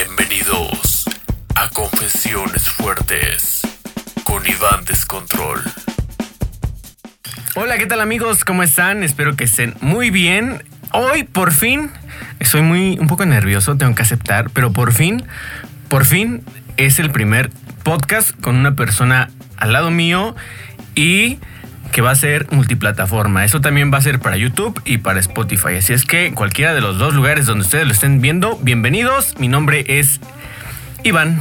Bienvenidos a Confesiones Fuertes con Iván Descontrol. Hola, ¿qué tal amigos? ¿Cómo están? Espero que estén muy bien. Hoy, por fin, estoy muy un poco nervioso, tengo que aceptar, pero por fin, por fin es el primer podcast con una persona al lado mío y que va a ser multiplataforma. Eso también va a ser para YouTube y para Spotify. Así es que cualquiera de los dos lugares donde ustedes lo estén viendo, bienvenidos. Mi nombre es Iván.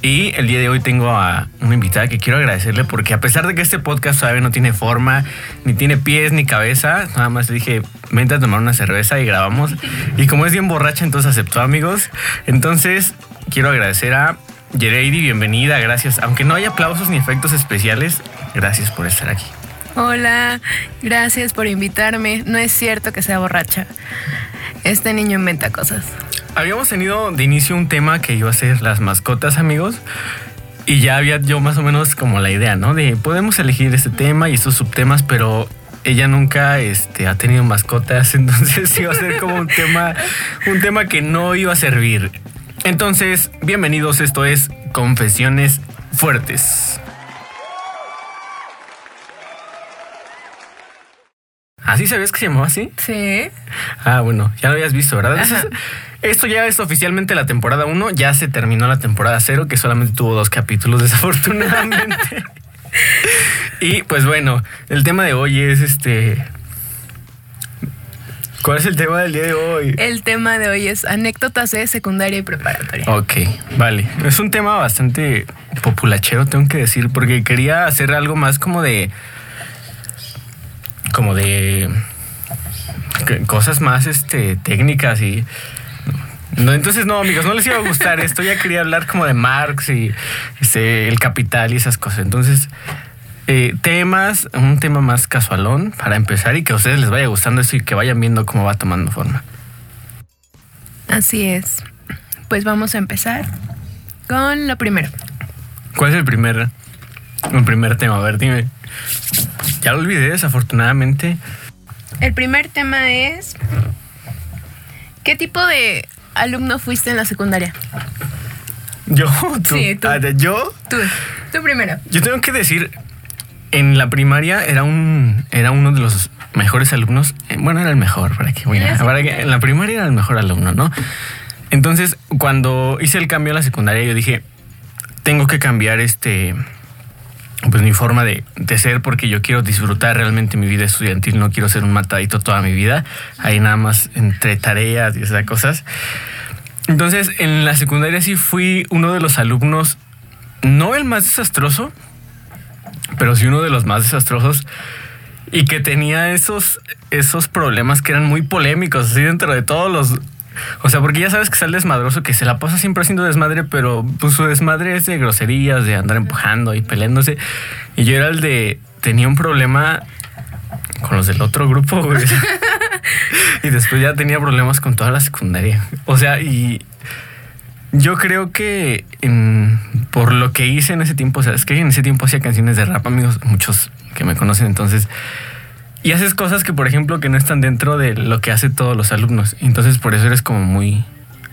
Y el día de hoy tengo a una invitada que quiero agradecerle porque a pesar de que este podcast todavía no tiene forma, ni tiene pies ni cabeza, nada más le dije, vente a tomar una cerveza y grabamos. Y como es bien borracha, entonces aceptó amigos. Entonces quiero agradecer a Yereidi, bienvenida, gracias. Aunque no haya aplausos ni efectos especiales, gracias por estar aquí. Hola, gracias por invitarme. No es cierto que sea borracha. Este niño inventa cosas. Habíamos tenido de inicio un tema que iba a ser las mascotas, amigos. Y ya había yo más o menos como la idea, ¿no? De podemos elegir este tema y estos subtemas, pero ella nunca este, ha tenido mascotas, entonces iba a ser como un tema, un tema que no iba a servir. Entonces, bienvenidos, esto es Confesiones Fuertes. ¿Así sabías que se llamaba así? Sí. Ah, bueno, ya lo habías visto, ¿verdad? Esto ya es oficialmente la temporada 1, ya se terminó la temporada 0, que solamente tuvo dos capítulos, desafortunadamente. y pues bueno, el tema de hoy es este. ¿Cuál es el tema del día de hoy? El tema de hoy es anécdotas de secundaria y preparatoria. Ok, vale. Es un tema bastante populachero, tengo que decir, porque quería hacer algo más como de como de cosas más este, técnicas y... No, entonces no, amigos, no les iba a gustar esto. Ya quería hablar como de Marx y este, el capital y esas cosas. Entonces, eh, temas, un tema más casualón para empezar y que a ustedes les vaya gustando esto y que vayan viendo cómo va tomando forma. Así es. Pues vamos a empezar con lo primero. ¿Cuál es el primer, el primer tema? A ver, dime. Ya lo olvidé, desafortunadamente. El primer tema es. ¿Qué tipo de alumno fuiste en la secundaria? Yo, tú. Sí, tú. Ah, ¿Yo? Tú, tú primero. Yo tengo que decir, en la primaria era un era uno de los mejores alumnos. Eh, Bueno, era el mejor, para que a- para que- en la primaria era el mejor alumno, ¿no? Entonces, cuando hice el cambio a la secundaria, yo dije, tengo que cambiar este pues mi forma de, de ser porque yo quiero disfrutar realmente mi vida estudiantil, no quiero ser un matadito toda mi vida, ahí nada más entre tareas y esas cosas. Entonces, en la secundaria sí fui uno de los alumnos, no el más desastroso, pero sí uno de los más desastrosos y que tenía esos, esos problemas que eran muy polémicos, así dentro de todos los... O sea, porque ya sabes que es el desmadroso que se la pasa siempre haciendo desmadre, pero pues su desmadre es de groserías, de andar empujando y peleándose. Y yo era el de... Tenía un problema con los del otro grupo, güey. y después ya tenía problemas con toda la secundaria. O sea, y yo creo que en- por lo que hice en ese tiempo, o sea, es que en ese tiempo hacía canciones de rap, amigos, muchos que me conocen entonces. Y haces cosas que, por ejemplo, que no están dentro de lo que hacen todos los alumnos. Entonces, por eso eres como muy,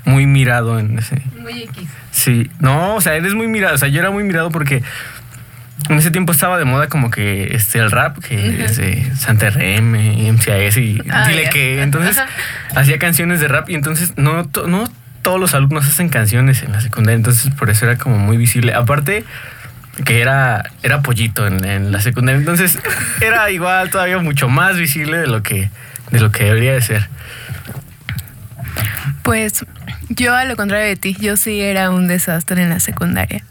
muy mirado en ese. Muy X. Sí, no, o sea, eres muy mirado. O sea, yo era muy mirado porque en ese tiempo estaba de moda como que este, el rap, que es de Santa RM, MCAS y Ah, dile que. Entonces, hacía canciones de rap y entonces no, no todos los alumnos hacen canciones en la secundaria. Entonces, por eso era como muy visible. Aparte, que era, era pollito en, en la secundaria. Entonces, era igual, todavía mucho más visible de lo que, de lo que debería de ser. Pues yo, a lo contrario de ti, yo sí era un desastre en la secundaria.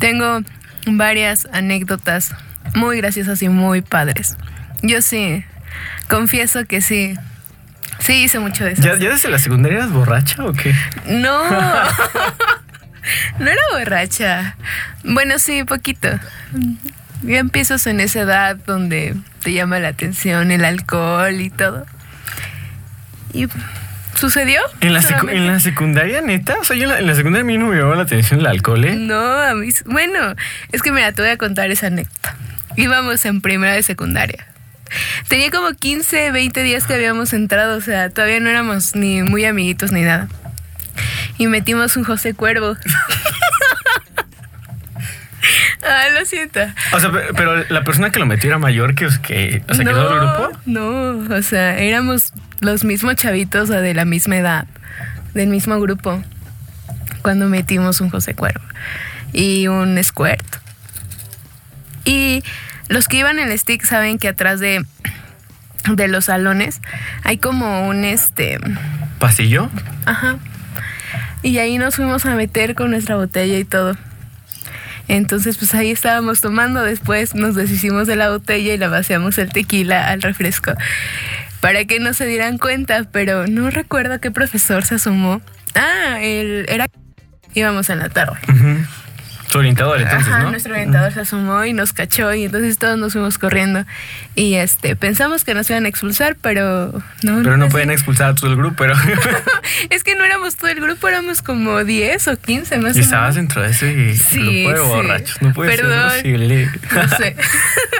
Tengo varias anécdotas muy graciosas y muy padres. Yo sí, confieso que sí. Sí, hice mucho de eso. ¿Ya, ¿Ya desde la secundaria eras borracha o qué? No. no era borracha. Bueno, sí, poquito. Ya empiezas en esa edad donde te llama la atención el alcohol y todo. Y sucedió. ¿En la, en secundaria, neta? O sea, yo en la, en la secundaria a mí no me llamaba la atención el alcohol, ¿eh? No, a mí. Bueno, es que mira, te voy a contar esa anécdota. Íbamos en primera de secundaria. Tenía como 15, 20 días que habíamos entrado, o sea, todavía no éramos ni muy amiguitos ni nada. Y metimos un José Cuervo. ah, lo siento. O sea, pe- pero la persona que lo metió era mayor que, que o sea, que todo el grupo. No, o sea, éramos los mismos chavitos o de la misma edad, del mismo grupo, cuando metimos un José Cuervo y un Squirt. Y los que iban en el stick saben que atrás de, de los salones hay como un este. ¿Pasillo? Ajá. Y ahí nos fuimos a meter con nuestra botella y todo. Entonces, pues ahí estábamos tomando. Después nos deshicimos de la botella y la vaciamos el tequila al refresco. Para que no se dieran cuenta, pero no recuerdo qué profesor se asomó. Ah, el, era. Íbamos en la tarde. Orientador, entonces, Ajá, ¿no? nuestro orientador se asomó y nos cachó y entonces todos nos fuimos corriendo. Y este, pensamos que nos iban a expulsar, pero no. Pero no fue pueden expulsar a todo el grupo, pero... Es que no éramos todo el grupo, éramos como 10 o 15 más y estabas dentro de ese Sí, grupo de sí. borrachos. No puede Perdón. ser posible. No sé.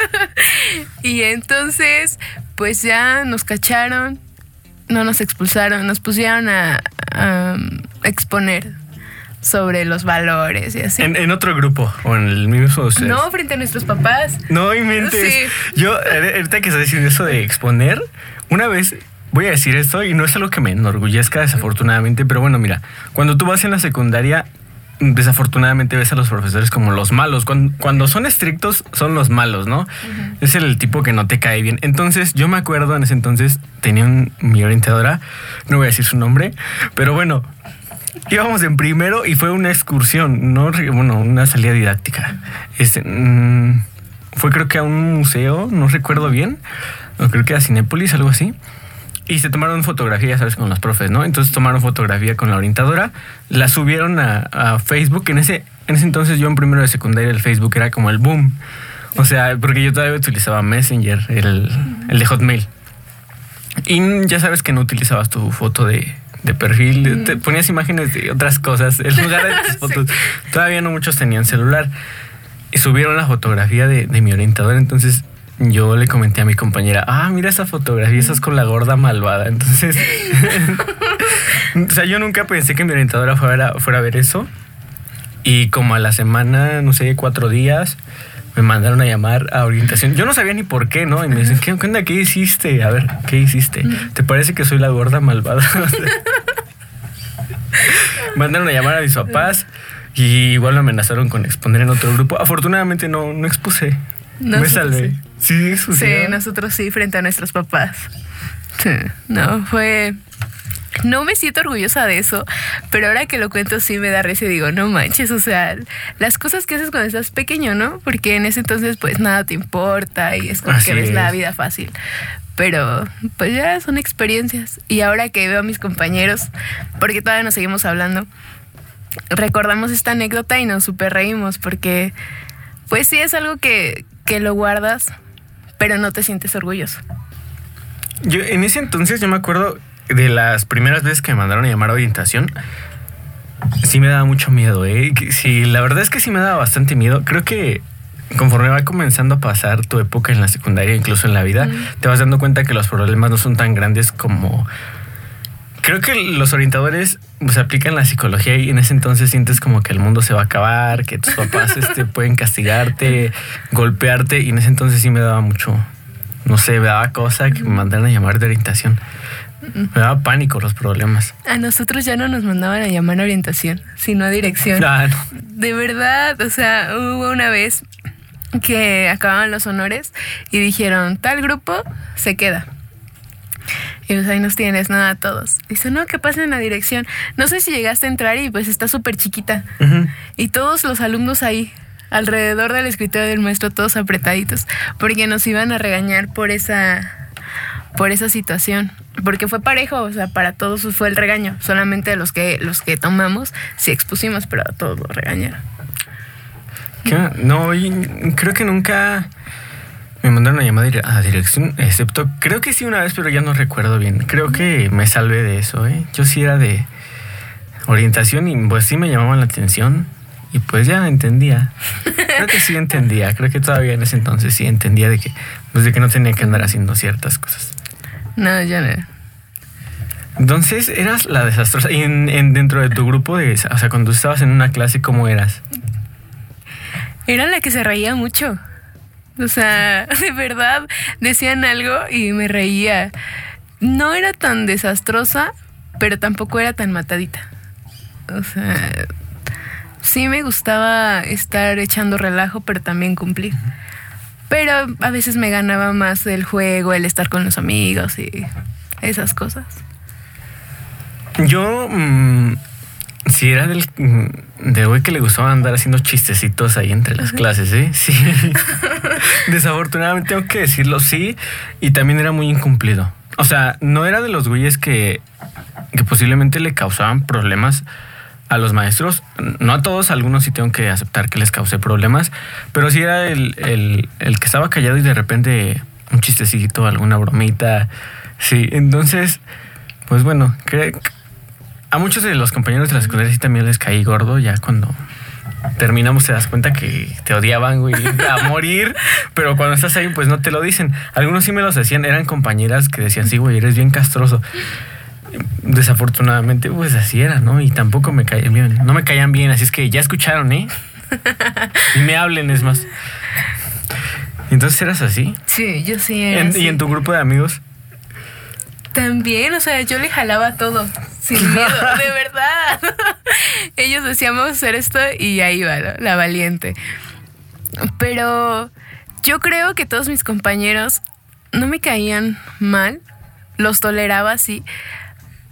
y entonces, pues ya nos cacharon, no nos expulsaron, nos pusieron a, a exponer sobre los valores y así. En, en otro grupo o en el mismo ustedes. no, frente a nuestros papás. No inventes. Sí. Yo, ahorita que estás diciendo eso de exponer, una vez voy a decir esto y no es algo que me enorgullezca desafortunadamente, pero bueno, mira, cuando tú vas en la secundaria, desafortunadamente ves a los profesores como los malos. Cuando, cuando son estrictos, son los malos, ¿no? Es el tipo que no te cae bien. Entonces, yo me acuerdo en ese entonces, tenía un, mi orientadora, no voy a decir su nombre, pero bueno, íbamos en primero y fue una excursión, no, bueno, una salida didáctica. Este, mm, fue creo que a un museo, no recuerdo bien, creo que a Cinépolis, algo así. Y se tomaron fotografía, sabes, con los profes, ¿no? Entonces tomaron fotografía con la orientadora, la subieron a, a Facebook. En ese, en ese entonces yo en primero de secundaria el Facebook era como el boom. O sea, porque yo todavía utilizaba Messenger, el, el de Hotmail. Y ya sabes que no utilizabas tu foto de, de perfil, te ponías imágenes de otras cosas en lugar de tus fotos. Todavía no muchos tenían celular. Y subieron la fotografía de, de mi orientador, entonces yo le comenté a mi compañera, ah, mira esa fotografía, esa es con la gorda malvada. Entonces, o sea, yo nunca pensé que mi orientadora fuera, fuera a ver eso. Y como a la semana, no sé, cuatro días, me mandaron a llamar a orientación. Yo no sabía ni por qué, ¿no? Y me dicen, ¿qué, qué onda? ¿Qué hiciste? A ver, ¿qué hiciste? ¿Te parece que soy la gorda malvada? mandaron a llamar a mis papás y igual me amenazaron con exponer en otro grupo. Afortunadamente no, no expuse. me Nosotros salvé. sí. Sí, Sí, nosotros sí, frente a nuestros papás. Sí, no, fue... No me siento orgullosa de eso, pero ahora que lo cuento sí me da risa y digo, no manches, o sea, las cosas que haces cuando estás pequeño, ¿no? Porque en ese entonces pues nada te importa y es como Así que ves la es. vida fácil. Pero pues ya son experiencias. Y ahora que veo a mis compañeros, porque todavía nos seguimos hablando, recordamos esta anécdota y nos super reímos porque pues sí es algo que, que lo guardas, pero no te sientes orgulloso. Yo en ese entonces yo me acuerdo de las primeras veces que me mandaron a llamar a orientación. Sí me daba mucho miedo, ¿eh? Sí, la verdad es que sí me daba bastante miedo. Creo que conforme va comenzando a pasar tu época en la secundaria, incluso en la vida, te vas dando cuenta que los problemas no son tan grandes como... Creo que los orientadores pues, aplican la psicología y en ese entonces sientes como que el mundo se va a acabar, que tus papás este, pueden castigarte, golpearte y en ese entonces sí me daba mucho, no sé, me daba cosa que me mandaran a llamar de orientación. Me daba pánico los problemas. A nosotros ya no nos mandaban a llamar a orientación, sino a dirección. Ah, no. De verdad, o sea, hubo una vez que acababan los honores y dijeron, tal grupo se queda. Y pues ahí nos tienes, nada, todos. Dice, no, que pasen a dirección. No sé si llegaste a entrar y pues está súper chiquita. Y todos los alumnos ahí, alrededor del escritorio del maestro, todos apretaditos, porque nos iban a regañar por esa, por esa situación. Porque fue parejo, o sea, para todos fue el regaño. Solamente los que, los que tomamos sí expusimos, pero a todos los regañaron. ¿Qué? No, creo que nunca me mandaron a llamar dire- a dirección, excepto, creo que sí una vez, pero ya no recuerdo bien. Creo que me salvé de eso, ¿eh? Yo sí era de orientación y pues sí me llamaban la atención y pues ya entendía. Creo que sí entendía, creo que todavía en ese entonces sí entendía de que, pues de que no tenía que andar haciendo ciertas cosas. No, yo no. Entonces eras la desastrosa. Y en, en- dentro de tu grupo, de, o sea, cuando estabas en una clase, ¿cómo eras? Era la que se reía mucho. O sea, de verdad, decían algo y me reía. No era tan desastrosa, pero tampoco era tan matadita. O sea, sí me gustaba estar echando relajo, pero también cumplir. Pero a veces me ganaba más el juego, el estar con los amigos y esas cosas. Yo, mm, si era del mm, de güey que le gustaba andar haciendo chistecitos ahí entre las clases, ¿eh? Sí. Desafortunadamente tengo que decirlo, sí. Y también era muy incumplido. O sea, no era de los güeyes que, que posiblemente le causaban problemas a los maestros. No a todos, a algunos sí tengo que aceptar que les causé problemas. Pero sí era el, el- el que estaba callado y de repente un chistecito, alguna bromita. Sí, entonces, pues bueno, creo que a muchos de los compañeros de la secundaria sí también les caí gordo ya cuando terminamos te das cuenta que te odiaban, güey, a morir, pero cuando estás ahí pues no te lo dicen. Algunos sí me los decían, eran compañeras que decían, sí, güey, eres bien castroso. Desafortunadamente pues así era, ¿no? Y tampoco me caían bien, no me caían bien, así es que ya escucharon, ¿eh? Y me hablen, es más. Entonces eras así. Sí, yo sí era En- así. y en tu grupo de amigos. También, o sea, yo le jalaba todo, sin miedo, de verdad. Ellos decían, vamos a hacer esto y ahí va, ¿no? la valiente. Pero yo creo que todos mis compañeros no me caían mal, los toleraba, sí,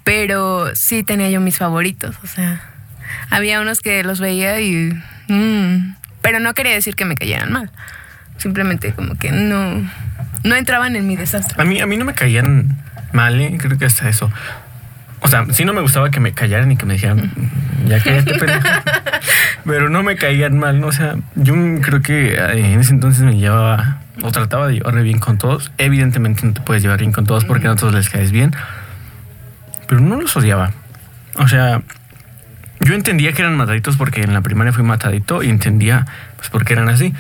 pero sí tenía yo mis favoritos, o sea, había unos que los veía y... mm, pero no quería decir que me cayeran mal, simplemente como que no, no entraban en mi desastre. A mí, a mí no me caían mal, ¿eh? creo que hasta eso. O sea, sí no me gustaba que me callaran y que me dijeran, "Mm, ya cállate, pendejo. Pero no me caían mal, ¿no? O sea, yo creo que eh, en ese entonces me llevaba o trataba de llevarme bien con todos. Evidentemente no te puedes llevar bien con todos porque no a todos les caes bien. Pero no los odiaba. O sea, yo entendía que eran mataditos porque en la primaria fui matadito y entendía pues por qué eran así.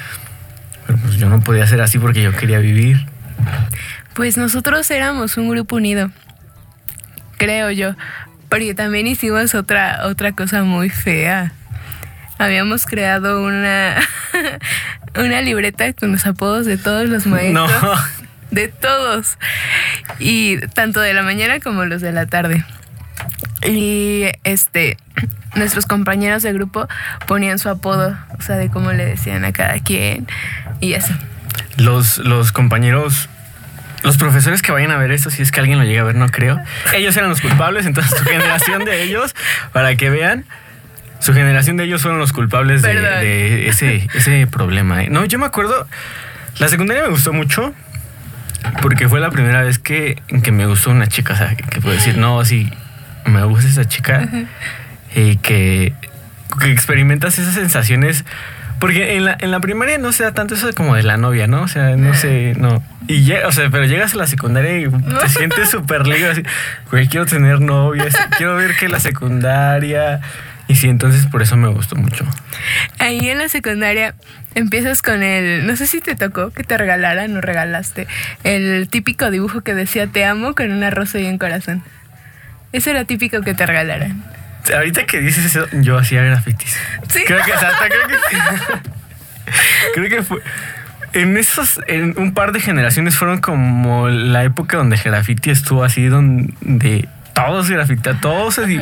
Pero pues yo no podía ser así porque yo quería vivir. Pues nosotros éramos un grupo unido, creo yo, porque también hicimos otra, otra cosa muy fea. Habíamos creado una, una libreta con los apodos de todos los maestros. No. De todos. Y tanto de la mañana como los de la tarde. Y este, nuestros compañeros de grupo ponían su apodo, o sea, de cómo le decían a cada quien y así. los, los compañeros, los profesores que vayan a ver esto, si es que alguien lo llega a ver, no creo. Ellos eran los culpables, entonces su generación de ellos, para que vean, su generación de ellos fueron los culpables de, ese, ese problema. ¿eh? No, yo me acuerdo, la secundaria me gustó mucho. Porque fue la primera vez que, que me gustó una chica, o sea, que, que puedo decir, no, sí, me gusta esa chica. Y que, que experimentas esas sensaciones. Porque en la, en la primaria no se da tanto eso como de la novia, ¿no? O sea, no sé, no. Y llega, o sea, pero llegas a la secundaria y te sientes súper libre, así, güey, quiero tener novia, así, quiero ver que la secundaria. Y sí, entonces por eso me gustó mucho. Ahí en la secundaria empiezas con el, no sé si te tocó que te regalaran o regalaste, el típico dibujo que decía te amo con una rosa y un corazón. Eso era típico que te regalaran. Ahorita que dices eso, yo hacía grafitis. Sí. Creo que, o sea, hasta creo que. creo que fue. En esos, en un par de generaciones fueron como la época donde graffiti estuvo así, donde todos grafita, todos así.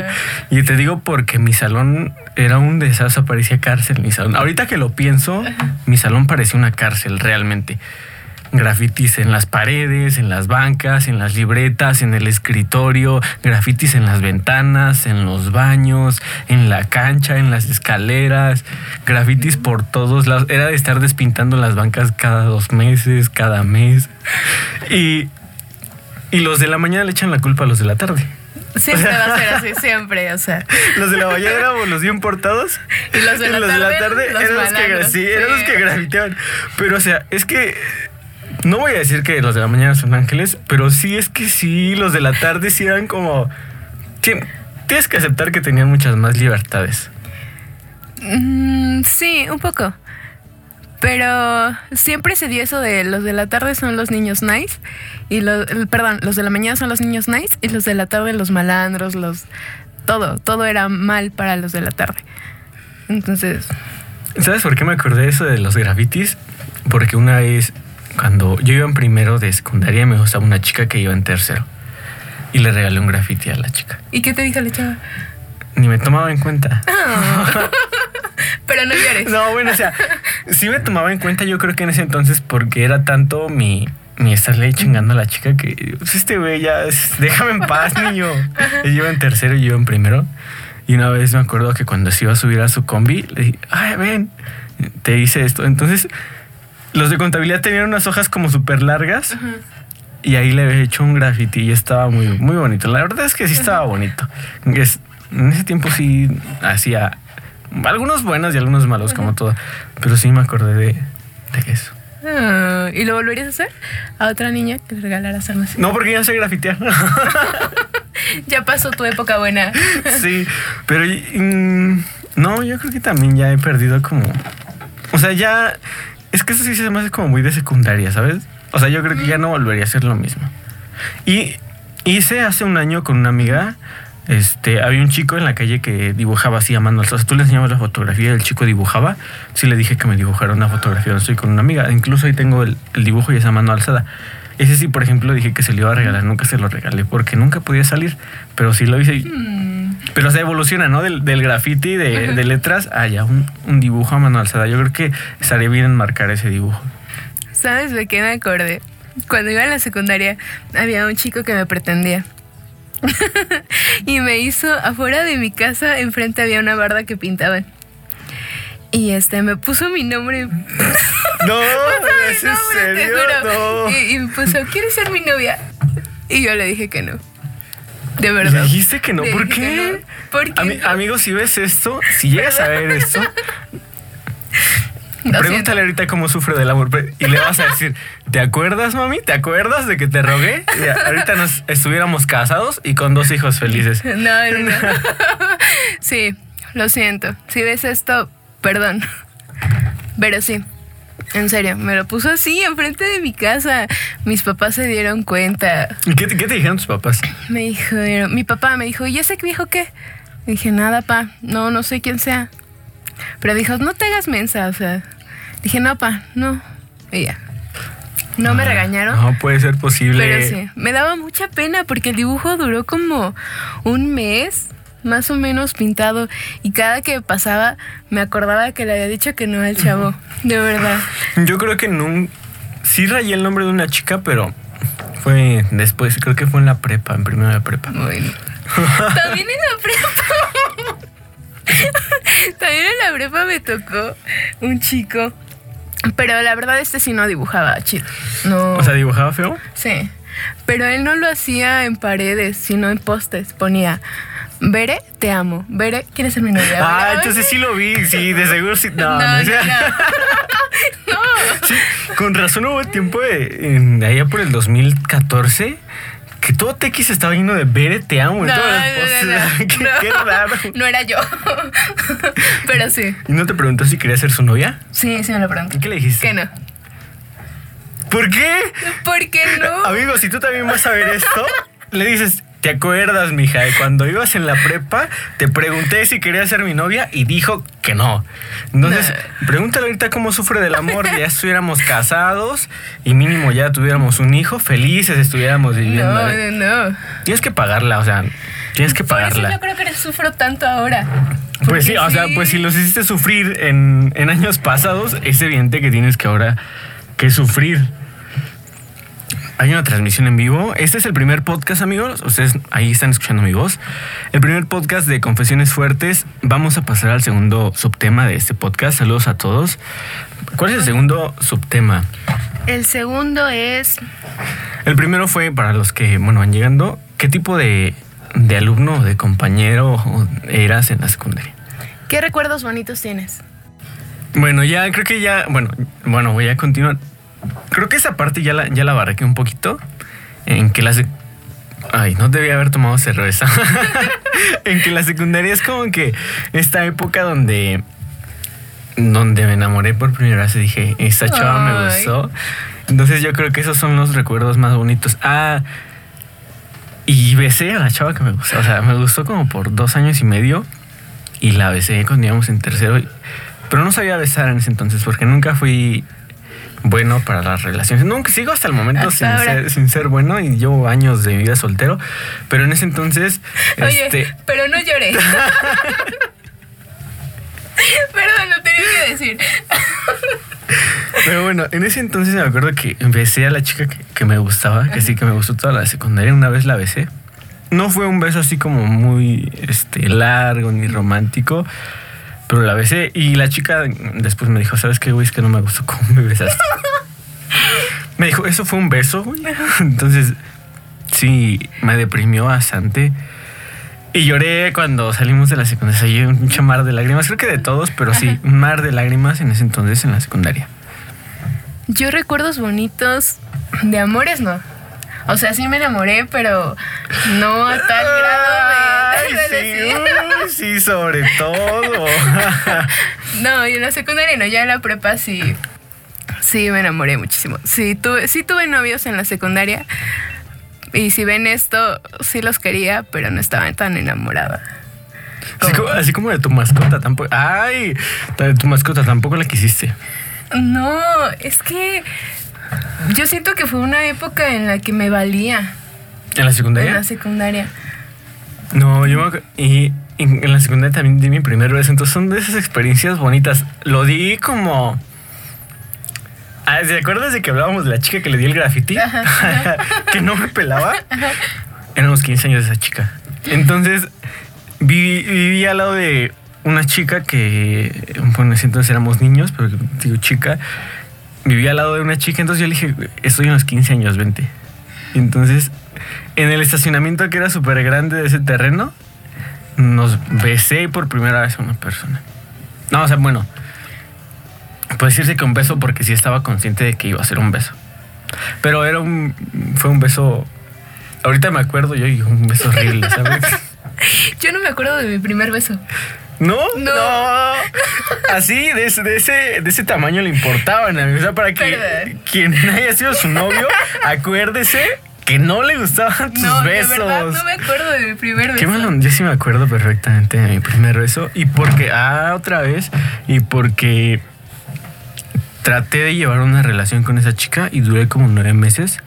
Y te digo porque mi salón era un desastre, parecía cárcel mi salón. Ahorita que lo pienso, mi salón parecía una cárcel realmente. Grafitis en las paredes, en las bancas, en las libretas, en el escritorio, grafitis en las ventanas, en los baños, en la cancha, en las escaleras, grafitis por todos lados. Era de estar despintando las bancas cada dos meses, cada mes. Y, y los de la mañana le echan la culpa a los de la tarde. Siempre va a ser así, siempre, o sea. Los de la mañana éramos los bien portados. Y los de la tarde, los eran los que, sí, eran los Sí. que gravitaban. Pero, o sea, es que. No voy a decir que los de la mañana son ángeles, pero sí es que sí, los de la tarde sí eran como. Tien- Tienes que aceptar que tenían muchas más libertades. Mm, sí, un poco. Pero siempre se dio eso de los de la tarde son los niños nice y los, perdón, los de la mañana son los niños nice y los de la tarde los malandros, los todo, todo era mal para los de la tarde. Entonces, ¿sabes por qué me acordé de eso de los grafitis? Porque una vez cuando yo iba en primero de secundaria me gustaba una chica que iba en tercero y le regalé un grafiti a la chica. ¿Y qué te dijo la chava? Ni me tomaba en cuenta. Pero no llores. No, bueno, o sea, sí me tomaba en cuenta yo creo que en ese entonces porque era tanto mi, mi estarle chingando a la chica que pues este güey ya, déjame en paz, niño. Ella iba en tercero y yo en primero. Y una vez me acuerdo que cuando se iba a subir a su combi, le dije, ay, ven, te hice esto. Entonces, los de contabilidad tenían unas hojas como súper largas. Y ahí le había hecho un graffiti y estaba muy, muy bonito. La verdad es que sí estaba bonito. Es- en ese tiempo sí hacía algunos buenos y algunos malos, como todo. Pero sí me acordé de, de eso. Ah, ¿Y lo volverías a hacer? A otra niña que le regalaras algo así. No, porque ya sé grafitear. Ya pasó tu época buena. sí, pero mm, no, yo creo que también ya he perdido como. O sea, ya. Es que eso sí se me hace como muy de secundaria, ¿sabes? O sea, yo creo que ya no volvería a ser lo mismo. Y hice hace un año con una amiga. Este, había un chico en la calle que dibujaba así a mano alzada. Tú le enseñabas la fotografía y el chico dibujaba. Sí le dije que me dibujara una fotografía. Estoy con una amiga. Incluso ahí tengo el, el dibujo y esa mano alzada. Ese sí, por ejemplo, dije que se le iba a regalar. Nunca se lo regalé porque nunca podía salir. Pero sí lo hice. y- Pero se evoluciona, ¿no? Del, del graffiti de, de letras a ya un, un dibujo a mano alzada. Yo creo que estaría bien enmarcar ese dibujo. ¿Sabes de qué me acordé? Cuando iba a la secundaria había un chico que me pretendía. y me hizo afuera de mi casa, enfrente había una barda que pintaban. Y este me puso mi nombre. No, ¿es en serio? Y, y me puso, ¿quieres ser mi novia? Y yo le dije que no. De verdad. dijiste que no. ¿Por qué? no. ¿Por qué Ami- no? amigo, si ves esto, si llegas a ver esto, Lo pregúntale ahorita cómo sufre del amor. Y le vas a decir, ¿te acuerdas, mami? ¿Te acuerdas de que te rogué? Y ahorita nos estuviéramos casados y con dos hijos felices. No, no, no. Sí, lo siento. Si ves esto, perdón. Pero sí, en serio, me lo puso así enfrente de mi casa. Mis papás se dieron cuenta. ¿Y qué, te- qué te dijeron tus papás? Me dijo, mi papá me dijo, ¿y ese dijo qué? Dije, nada, pa, no, no sé quién sea. Pero dijo, no te hagas mensa, o sea. Dije, no, pa, no. Y ya. No me Ah, regañaron. No puede ser posible. Pero sí, me daba mucha pena porque el dibujo duró como un mes, más o menos pintado. Y cada que pasaba, me acordaba que le había dicho que no al chavo. De verdad. Yo creo que no. Sí rayé el nombre de una chica, pero fue después, creo que fue en la prepa, en primera de prepa. Bueno. También en la prepa. También en la prepa me tocó un chico. Pero la verdad, este sí no dibujaba chido. No. O sea, dibujaba feo. Sí, pero él no lo hacía en paredes, sino en postes. Ponía, Bere, te amo. Bere, ¿quieres ser mi novia? Ah, entonces sí lo vi, sí, de seguro sí. No, No, no, no, o sea, no. sí, con razón hubo tiempo de, en- allá por el 2014 que todo TX estaba lleno de Bere, te amo en todas las qué, qué raro. No era yo. Pero sí. ¿Y no te preguntó si quería ser su novia? Sí, sí me lo pregunto. ¿Y qué le dijiste? Que no. ¿Por qué? ¿Por qué no? Amigo, si tú también vas a ver esto, le dices, ¿te acuerdas, mija? de Cuando ibas en la prepa, te pregunté si quería ser mi novia y dijo que no. Entonces, pregúntale ahorita cómo sufre del amor. Ya estuviéramos casados y mínimo ya tuviéramos un hijo, felices estuviéramos viviendo. No, ¿eh? no, no. Tienes que pagarla, o sea, tienes que Por eso pagarla. yo creo que sufro tanto ahora. Pues sí, o sea, pues si los hiciste sufrir en, en años pasados, es evidente que tienes que ahora que sufrir. Hay una transmisión en vivo. Este es el primer podcast, amigos. Ustedes ahí están escuchando mi voz. El primer podcast de Confesiones Fuertes. Vamos a pasar al segundo subtema de este podcast. Saludos a todos. ¿Cuál es el segundo subtema? El segundo es. El primero fue para los que, bueno, van llegando. ¿Qué tipo de, de alumno de compañero eras en la secundaria? ¿Qué recuerdos bonitos tienes? Bueno, ya creo que ya, bueno, bueno, voy a continuar. Creo que esa parte ya la, ya la un poquito. En que la Ay, no debía haber tomado cerveza. en que la secundaria es como que esta época donde donde me enamoré por primera vez y dije, esta chava me gustó. Entonces yo creo que esos son los recuerdos más bonitos. Ah, y besé a la chava que me gustó. O sea, me gustó como por dos años y medio. Y la besé cuando íbamos en tercero. Pero no sabía besar en ese entonces porque nunca fui bueno para las relaciones. Nunca sigo hasta el momento Hasta sin ser, sin ser bueno y llevo años de vida soltero. Pero en ese entonces, Oye, este, pero no lloré. Perdón, lo tenía que decir. Pero bueno, en ese entonces me acuerdo que besé a la chica que, que me gustaba, que sí que me gustó toda la secundaria. Una vez la besé. No fue un beso así como muy este, largo ni romántico, pero la besé. Y la chica después me dijo: ¿Sabes qué, güey? Es que no me gustó cómo me besaste. me dijo: ¿Eso fue un beso, güey? Entonces, sí, me deprimió bastante. Y lloré cuando salimos de la secundaria. Salí un chamar de lágrimas. Creo que de todos, pero sí, un mar de lágrimas en ese entonces en la secundaria. Yo recuerdos bonitos de amores, no. O sea, sí me enamoré, pero no a tal grado Ay, sí, uy, sí, sobre todo. No, y en la secundaria no, ya en la prepa sí. Sí, me enamoré muchísimo. Sí tuve, sí tuve novios en la secundaria. Y si ven esto, sí los quería, pero no estaba tan enamorada. Así como, así como de tu mascota tampoco. Ay, de tu mascota tampoco la quisiste. No, es que yo siento que fue una época en la que me valía ¿En la en secundaria? la secundaria. No, yo me acu- y en, la secundaria también di mi primer beso. Entonces son de esas experiencias bonitas. Lo di como. Ah, ¿Te acuerdas de que hablábamos de la chica que le di el graffiti? que no me pelaba. Éramos 15 años de esa chica. Entonces, viví, viví al lado de una chica que, bueno, entonces éramos niños, pero digo chica. Vivía al lado de una chica, entonces yo le dije, estoy en los 15 años, vente. Y entonces, en el estacionamiento que era súper grande de ese terreno, nos besé por primera vez a una persona. No, o sea, bueno, puede decirse que un beso porque sí estaba consciente de que iba a ser un beso. Pero era un, fue un beso, ahorita me acuerdo yo y un beso horrible, ¿sabes? Yo no me acuerdo de mi primer beso. ¿No? No. Así, de ese, de ese, de ese tamaño le importaban a mí. O sea, para que Perdón. quien haya sido su novio, acuérdese que no le gustaban tus No, besos. de verdad no me acuerdo de mi primer Qué beso. malo, yo sí me acuerdo perfectamente de mi primer beso. Y porque, ah, otra vez, y porque traté de llevar una relación con esa chica y duré como nueve meses.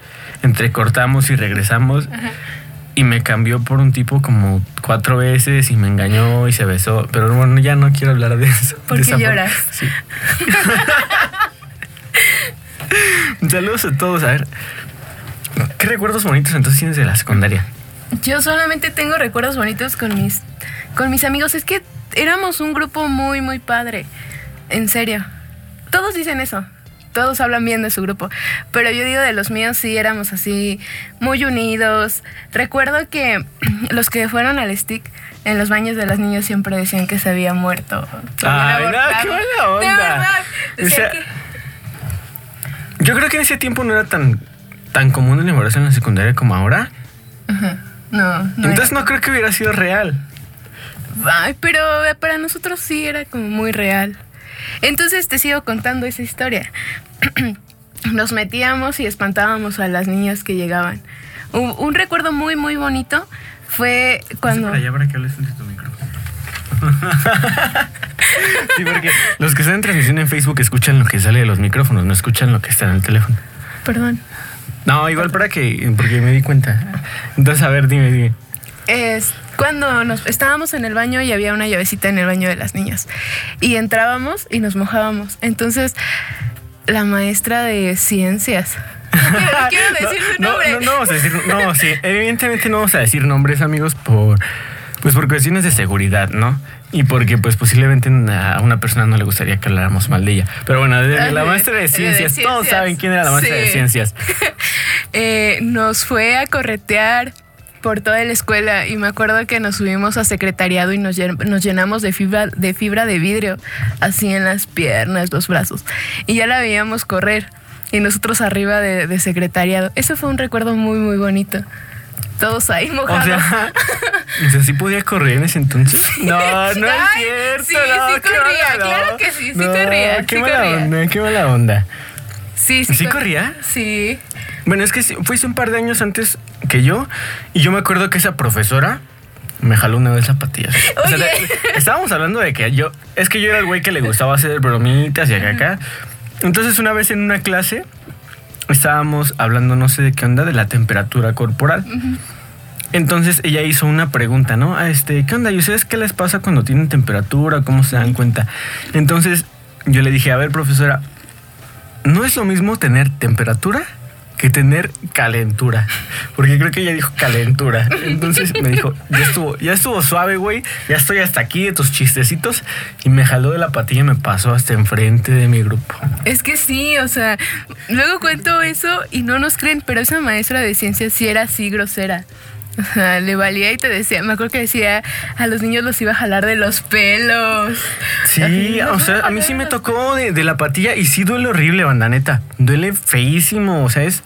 Entre cortamos y regresamos. Y me cambió por un tipo como cuatro veces y me engañó y se besó. Pero bueno, ya no quiero hablar de eso. ¿Por qué lloras? Sí. Saludos a todos. A ver, ¿qué recuerdos bonitos entonces tienes de la secundaria? Yo solamente tengo recuerdos bonitos con mis, con mis amigos. Es que éramos un grupo muy, muy padre. En serio. Todos dicen eso. Todos hablan bien de su grupo. Pero yo digo de los míos sí éramos así, muy unidos. Recuerdo que los que fueron al stick en los baños de las niñas siempre decían que se había muerto. Ay, no, qué buena onda. De verdad. O Decían sea, que- Yo creo que en ese tiempo no era tan, tan común el embarazo en la secundaria como ahora. Ajá. No, no. Entonces era. no creo que hubiera sido real. Ay, pero para nosotros sí era como muy real. Entonces te sigo contando esa historia. Nos metíamos y espantábamos a las niñas que llegaban. Un, un recuerdo muy, muy bonito fue cuando... Para allá para que hables tu micrófono. sí, porque los que están en transmisión en Facebook escuchan lo que sale de los micrófonos, no escuchan lo que está en el teléfono. Perdón. No, igual para que, porque me di cuenta. Entonces, a ver, dime, dime. Es cuando nos estábamos en el baño y había una llavecita en el baño de las niñas. Y entrábamos y nos mojábamos. Entonces, la maestra de ciencias. No quiero, no quiero decir su no, nombre. No, no, vamos a decir, no, sí, evidentemente no vamos a decir nombres, amigos, por pues por cuestiones de seguridad, ¿no? Y porque pues posiblemente a una persona no le gustaría que habláramos mal de ella. Pero bueno, de, la maestra de de ciencias, todos ciencias. saben quién era la maestra de ciencias. eh, nos fue a corretear por toda la escuela y me acuerdo que nos subimos a secretariado y nos llenamos de fibra, de fibra de vidrio, así en las piernas, los brazos. Y ya la veíamos correr y nosotros arriba de, de secretariado. Eso fue un recuerdo muy, muy bonito. Todos ahí mojados. O sea, sí podía correr en ese entonces. No, no es cierto. sí, no, sí corría, mala, no. claro que sí, sí No, corría, Qué sí mala corría. onda, qué mala onda. Sí, sí. ¿Sí cor- corría? Sí. Bueno, es que fuiste un par de años antes que yo y yo me acuerdo que esa profesora me jaló una vez zapatillas. O sea, estábamos hablando de que yo, es que yo era el güey que le gustaba hacer bromitas y acá acá. Entonces una vez en una clase estábamos hablando no sé de qué onda de la temperatura corporal. Entonces ella hizo una pregunta, ¿no? A este, ¿qué onda? ¿Y ustedes qué les pasa cuando tienen temperatura? ¿Cómo se dan cuenta? Entonces yo le dije, a ver, profesora, no es lo mismo tener temperatura que tener calentura. Porque creo que ella dijo calentura. Entonces me dijo, ya estuvo, ya estuvo suave, güey. Ya estoy hasta aquí de tus chistecitos. Y me jaló de la patilla y me pasó hasta enfrente de mi grupo. Es que sí, o sea, luego cuento eso y no nos creen, pero esa maestra de ciencias sí era así grosera. Le valía y te decía, me acuerdo que decía, a los niños los iba a jalar de los pelos. Sí, o "Nos sea, a mí sí me tocó de, de la patilla y sí duele horrible, banda neta. Duele feísimo, o sea, es...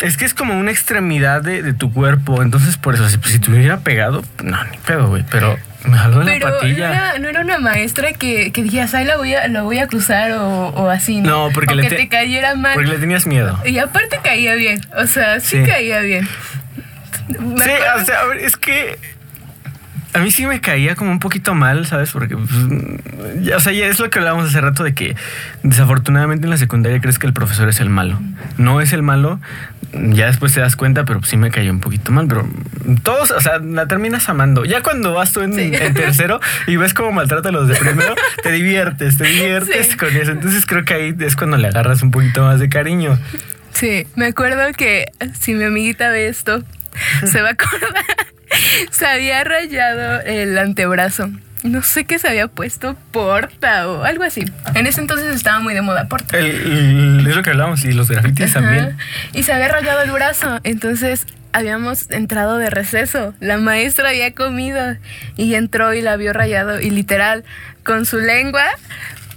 Es que es como una extremidad de, de tu cuerpo, entonces por eso, si, si te hubiera pegado, no, ni pedo, güey, pero me jaló la Pero no patilla. era, no era una maestra que, que dijeras, ay, la voy a, la voy a cruzar o, o así. No, porque o le que te- te cayera mal. Porque le tenías miedo. Y aparte caía bien, o sea, sí, Sí. caía bien. Me Sí, acuerdo- o sea, a ver, es que a mí sí me caía como un poquito mal, ¿sabes? Porque, pues, ya, o sea, ya es lo que hablábamos hace rato de que desafortunadamente en la secundaria crees que el profesor es el malo. No es el malo, ya después te das cuenta, pero sí me cayó un poquito mal. Pero todos, o sea, la terminas amando. Ya cuando vas tú en, Sí. en tercero y ves cómo maltrata a los de primero, te diviertes, te diviertes Sí. con eso. Entonces creo que ahí es cuando le agarras un poquito más de cariño. Sí, me acuerdo que si mi amiguita ve esto, se va a acordar. se había rayado el antebrazo. No sé qué se había puesto, porta o algo así. En ese entonces estaba muy de moda porta. El, el- es lo que hablábamos y los grafitis Ajá. también. Y se había rayado el brazo. Entonces habíamos entrado de receso. La maestra había comido y entró y la vio rayado. Y literal, con su lengua,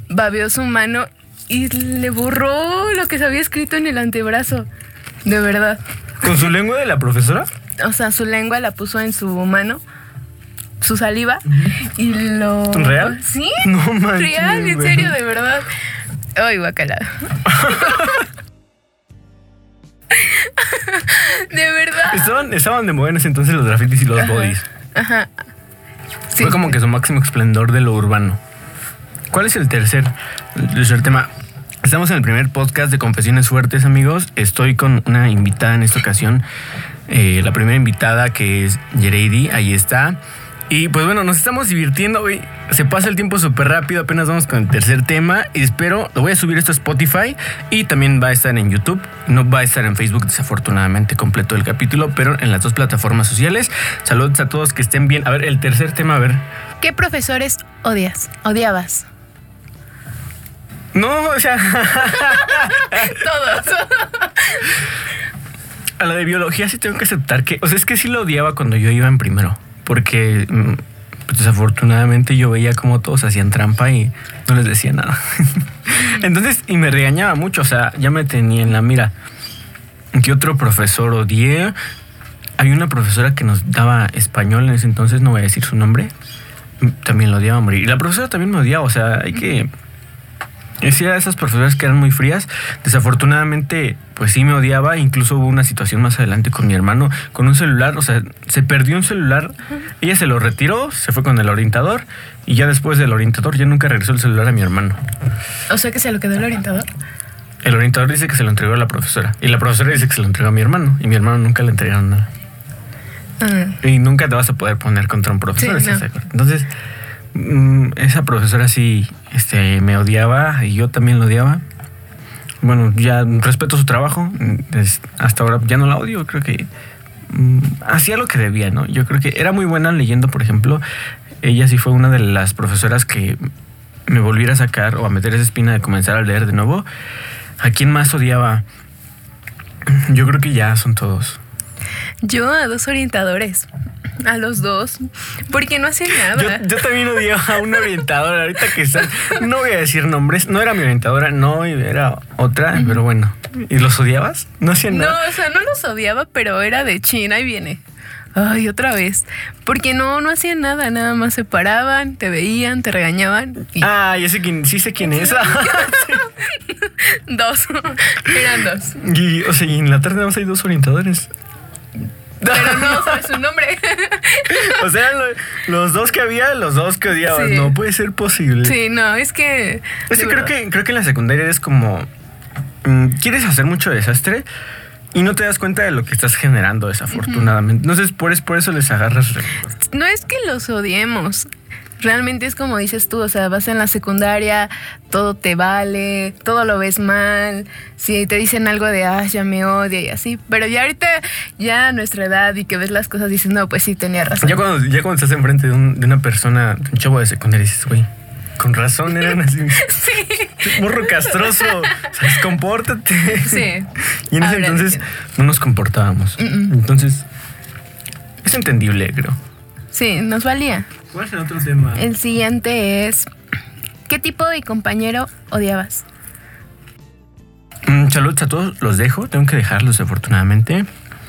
babeó su mano y le borró lo que se había escrito en el antebrazo. De verdad. ¿Con su lengua de la profesora? O sea, su lengua la puso en su mano, su saliva, y lo. ¿Real? Sí. No manches, Real, en serio, de verdad. Ay, guacala. de verdad. Estaban, estaban de moda en ese entonces los grafitis y los Ajá. bodies. Ajá. Sí. Fue como que su máximo esplendor de lo urbano. ¿Cuál es el tercer, el tercer tema? Estamos en el primer podcast de Confesiones Fuertes, amigos. Estoy con una invitada en esta ocasión. Eh, la primera invitada que es Yereidi, ahí está. Y pues bueno, nos estamos divirtiendo, güey. Se pasa el tiempo súper rápido, apenas vamos con el tercer tema. Y espero, lo voy a subir esto a Spotify y también va a estar en YouTube. No va a estar en Facebook, desafortunadamente, completo el capítulo, pero en las dos plataformas sociales. Saludos a todos que estén bien. A ver, el tercer tema, a ver. ¿Qué profesores odias? Odiabas. No, o sea, Todos. a la de biología sí tengo que aceptar que, o sea, es que sí lo odiaba cuando yo iba en primero, porque mm, pues, desafortunadamente yo veía como todos hacían trampa y no les decía nada. Entonces, y me regañaba mucho, o sea, ya me tenía en la mira. ¿Qué otro profesor odié? Hay una profesora que nos daba español en ese entonces, no voy a decir su nombre. También lo odiaba a morir. Y la profesora también me odiaba, o sea, hay que... Decía esas profesoras que eran muy frías. Desafortunadamente, pues sí me odiaba. Incluso hubo una situación más adelante con mi hermano, con un celular. O sea, se perdió un celular. Ella se lo retiró, se fue con el orientador. Y ya después del orientador, ya nunca regresó el celular a mi hermano. O sea que se lo quedó el orientador. El orientador dice que se lo entregó a la profesora. Y la profesora dice que se lo entregó a mi hermano. Y mi hermano nunca le entregaron nada. Ah, Y nunca te vas a poder poner contra un profesor. Sí, ¿estás no. de? Entonces, esa profesora sí este, me odiaba y yo también lo odiaba. Bueno, ya respeto su trabajo. mm, hasta ahora ya no la odio. Creo que mm, hacía lo que debía, ¿no? Yo creo que era muy buena leyendo, por ejemplo. Ella sí fue una de las profesoras que me volviera a sacar o a meter esa espina de comenzar a leer de nuevo. ¿A quién más odiaba? Yo creo que ya son todos. Yo a dos orientadores. A los dos. Porque no hacían Yo, nada. yo también odiaba a una orientadora. Ahorita que está, no voy a decir nombres. No era mi orientadora, no era otra, pero bueno. ¿Y los odiabas? No hacían No, nada. o sea, no los odiaba, pero era de China y viene. Ay, otra vez. Porque no, no hacían nada, nada más se paraban, te veían, te regañaban. Y Ah, ya sé quién, sí sé quién es. dos. Eran dos. y, o sea, y en la tarde vamos hay dos orientadores. Pero no sabes su nombre. O sea, lo- los dos que había, los dos que odiabas. Sí. No puede ser posible. Sí, no, es que. Es que creo que, creo que en la secundaria eres como. mm, quieres hacer mucho desastre y no te das cuenta de lo que estás generando, desafortunadamente. Entonces, por, es- por eso les agarras. rencor. No es que los odiemos. Realmente es como dices tú, o sea, vas en la secundaria, todo te vale, todo lo ves mal, si te dicen algo de, ah, ya me odia y así, pero ya ahorita, ya a nuestra edad y que ves las cosas, dices, no, pues sí, tenía razón. Ya cuando, ya cuando estás enfrente de, un- de una persona, un chavo de secundaria, dices, güey, con razón eran así. Sí. Morro castroso. ¿Sabes? Compórtate. Sí. Y en ese Ahora entonces no nos comportábamos. Entonces, es entendible, creo. Sí, nos valía. ¿Cuál es el otro tema? El siguiente es, ¿qué tipo de compañero odiabas? Mm, saludos a todos, los dejo, tengo que dejarlos afortunadamente.